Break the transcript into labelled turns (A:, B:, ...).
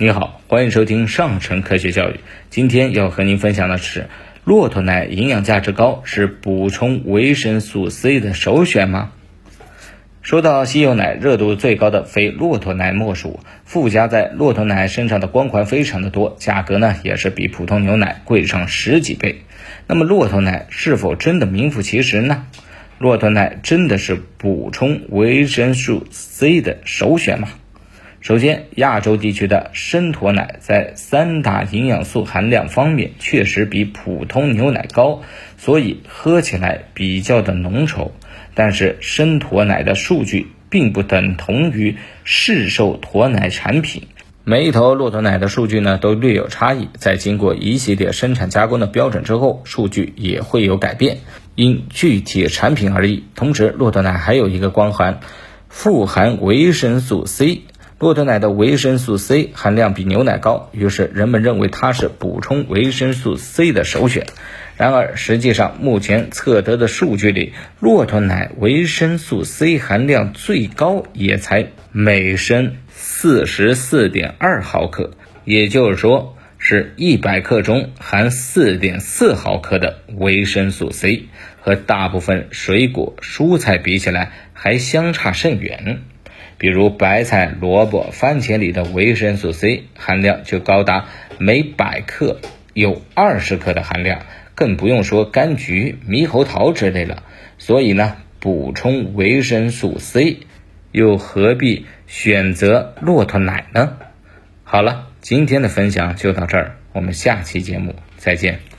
A: 你好，欢迎收听上乘科学教育。今天要和您分享的是，骆驼奶营养价值高，是补充维生素 C 的首选吗？说到稀有奶，热度最高的非骆驼奶莫属。附加在骆驼奶身上的光环非常的多，价格呢也是比普通牛奶贵上十几倍。那么骆驼奶是否真的名副其实呢？骆驼奶真的是补充维生素 C 的首选吗？首先，亚洲地区的生驼奶在三大营养素含量方面确实比普通牛奶高，所以喝起来比较的浓稠。但是，生驼奶的数据并不等同于市售驼奶产品，每一头骆驼奶的数据呢都略有差异，在经过一系列生产加工的标准之后，数据也会有改变，因具体产品而异。同时，骆驼奶还有一个光环，富含维生素 C。骆驼奶的维生素 C 含量比牛奶高，于是人们认为它是补充维生素 C 的首选。然而，实际上目前测得的数据里，骆驼奶维生素 C 含量最高也才每升四十四点二毫克，也就是说，是一百克中含四点四毫克的维生素 C，和大部分水果蔬菜比起来还相差甚远。比如白菜、萝卜、番茄里的维生素 C 含量就高达每百克有二十克的含量，更不用说柑橘、猕猴桃之类了。所以呢，补充维生素 C，又何必选择骆驼奶呢？好了，今天的分享就到这儿，我们下期节目再见。